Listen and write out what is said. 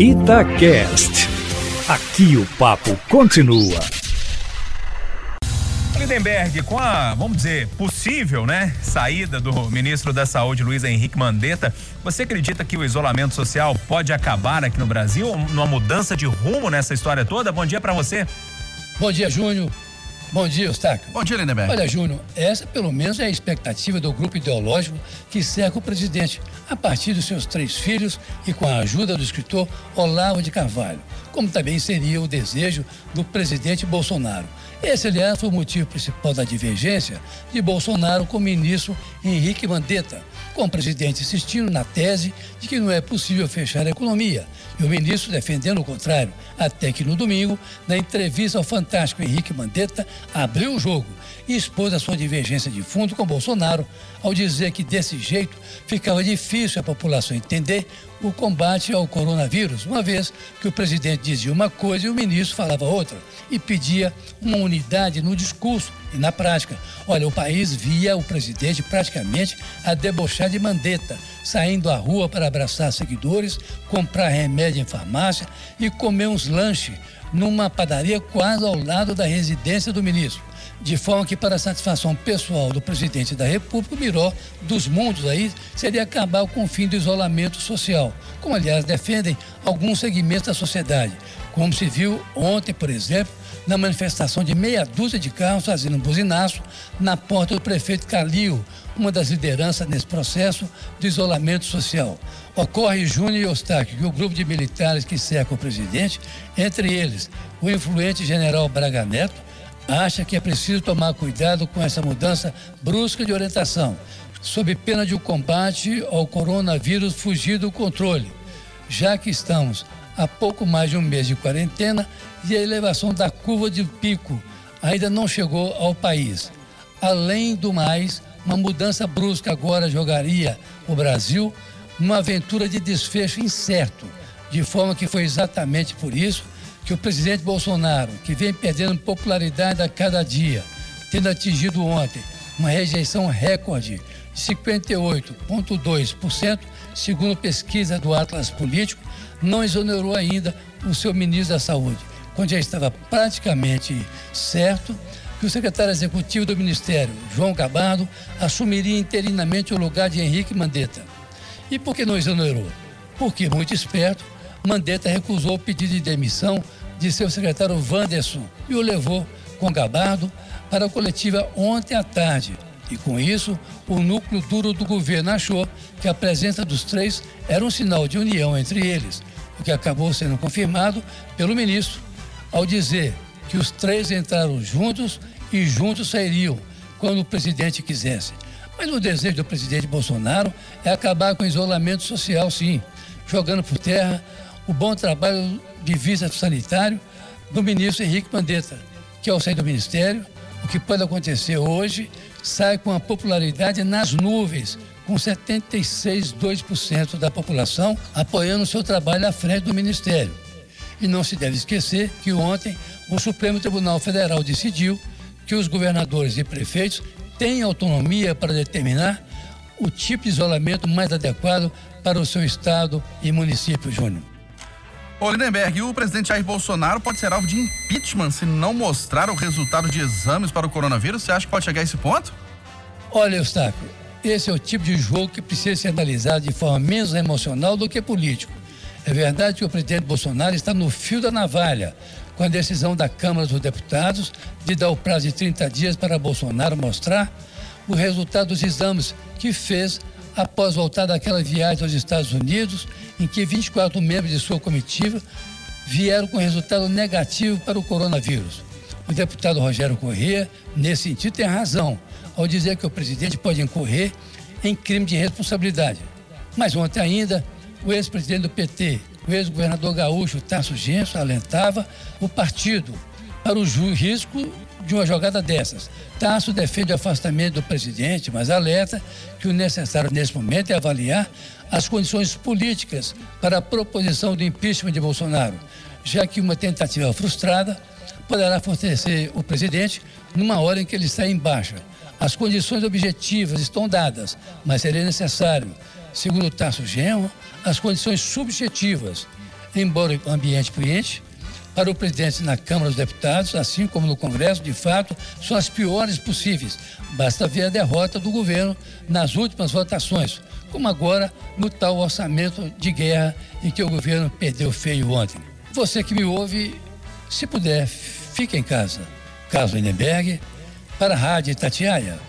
Itacast. Aqui o papo continua. Lindenberg, com a, vamos dizer, possível, né, saída do ministro da Saúde, Luiz Henrique Mandetta, você acredita que o isolamento social pode acabar aqui no Brasil, numa mudança de rumo nessa história toda? Bom dia para você. Bom dia, Júnior. Bom dia, Eustáquio. Bom dia, Lindenberg. Olha, Júnior, essa pelo menos é a expectativa do grupo ideológico que cerca o presidente, a partir dos seus três filhos e com a ajuda do escritor Olavo de Carvalho, como também seria o desejo do presidente Bolsonaro. Esse, aliás, foi o motivo principal da divergência de Bolsonaro com o ministro Henrique Mandetta, com o presidente insistindo na tese de que não é possível fechar a economia e o ministro defendendo o contrário, até que no domingo, na entrevista ao fantástico Henrique Mandetta, abriu o jogo e expôs a sua divergência de fundo com Bolsonaro ao dizer que desse jeito ficava difícil a população entender o combate ao coronavírus, uma vez que o presidente dizia uma coisa e o ministro falava outra e pedia uma unidade no discurso e na prática. Olha, o país via o presidente praticamente a debochar de Mandetta, saindo à rua para abraçar seguidores, comprar remédio em farmácia e comer uns lanches numa padaria quase ao lado da residência do ministro de forma que, para a satisfação pessoal do presidente da República, o miró dos mundos aí seria acabar com o fim do isolamento social, como, aliás, defendem alguns segmentos da sociedade, como se viu ontem, por exemplo, na manifestação de meia dúzia de carros fazendo um buzinaço na porta do prefeito Calil, uma das lideranças nesse processo de isolamento social. Ocorre Júnior e Eustáquio que o grupo de militares que cerca o presidente, entre eles o influente general Braga Neto, acha que é preciso tomar cuidado com essa mudança brusca de orientação, sob pena de o combate ao coronavírus fugir do controle, já que estamos há pouco mais de um mês de quarentena e a elevação da curva de pico ainda não chegou ao país. Além do mais, uma mudança brusca agora jogaria o Brasil numa aventura de desfecho incerto, de forma que foi exatamente por isso que o presidente Bolsonaro, que vem perdendo popularidade a cada dia, tendo atingido ontem uma rejeição recorde de 58,2%, segundo pesquisa do Atlas Político, não exonerou ainda o seu ministro da Saúde, quando já estava praticamente certo que o secretário executivo do Ministério, João Gabardo, assumiria interinamente o lugar de Henrique Mandetta. E por que não exonerou? Porque, muito esperto, Mandetta recusou o pedido de demissão de seu secretário Wanderson e o levou com Gabardo para a coletiva ontem à tarde. E com isso, o núcleo duro do governo achou que a presença dos três era um sinal de união entre eles, o que acabou sendo confirmado pelo ministro, ao dizer que os três entraram juntos e juntos sairiam quando o presidente quisesse. Mas o desejo do presidente Bolsonaro é acabar com o isolamento social, sim, jogando por terra o bom trabalho de visa sanitário do ministro Henrique Mandetta, que ao sair do ministério, que pode acontecer hoje, sai com a popularidade nas nuvens, com 76,2% da população apoiando o seu trabalho à frente do ministério. E não se deve esquecer que ontem o Supremo Tribunal Federal decidiu que os governadores e prefeitos têm autonomia para determinar o tipo de isolamento mais adequado para o seu estado e município, Júnior. Ô Lindenberg, o presidente Jair Bolsonaro pode ser alvo de impeachment se não mostrar o resultado de exames para o coronavírus? Você acha que pode chegar a esse ponto? Olha, Eustáquio, esse é o tipo de jogo que precisa ser analisado de forma menos emocional do que político. É verdade que o presidente Bolsonaro está no fio da navalha com a decisão da Câmara dos Deputados de dar o prazo de 30 dias para Bolsonaro mostrar o resultado dos exames que fez após voltar daquela viagem aos Estados Unidos, em que 24 membros de sua comitiva vieram com resultado negativo para o coronavírus. O deputado Rogério Corrêa, nesse sentido, tem razão ao dizer que o presidente pode incorrer em crime de responsabilidade. Mas ontem ainda, o ex-presidente do PT, o ex-governador gaúcho Tasso Genso, alentava o partido para o risco de uma jogada dessas. Tasso defende o afastamento do presidente, mas alerta que o necessário nesse momento é avaliar as condições políticas para a proposição do impeachment de Bolsonaro, já que uma tentativa frustrada poderá fortalecer o presidente numa hora em que ele está em baixa. As condições objetivas estão dadas, mas seria necessário, segundo Tasso Genro, as condições subjetivas embora o ambiente cliente, para o presidente na Câmara dos Deputados, assim como no Congresso, de fato, são as piores possíveis. Basta ver a derrota do governo nas últimas votações, como agora no tal orçamento de guerra em que o governo perdeu feio ontem. Você que me ouve, se puder, fique em casa. Carlos Lindenberg, para a Rádio Tatiaia.